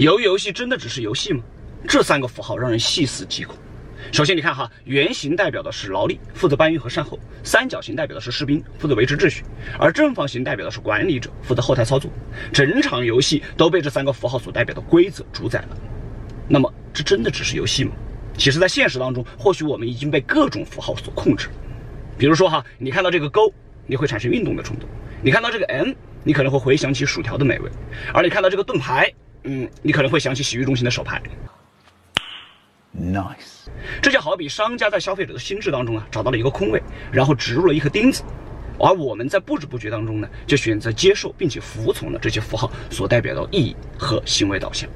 鱿鱼游戏真的只是游戏吗？这三个符号让人细思极恐。首先，你看哈，圆形代表的是劳力，负责搬运和善后；三角形代表的是士兵，负责维持秩序；而正方形代表的是管理者，负责后台操作。整场游戏都被这三个符号所代表的规则主宰了。那么，这真的只是游戏吗？其实，在现实当中，或许我们已经被各种符号所控制。比如说哈，你看到这个勾，你会产生运动的冲动；你看到这个 M，你可能会回想起薯条的美味；而你看到这个盾牌。嗯，你可能会想起洗浴中心的手牌。Nice，这就好比商家在消费者的心智当中啊找到了一个空位，然后植入了一颗钉子，而我们在不知不觉当中呢就选择接受并且服从了这些符号所代表的意义和行为导向。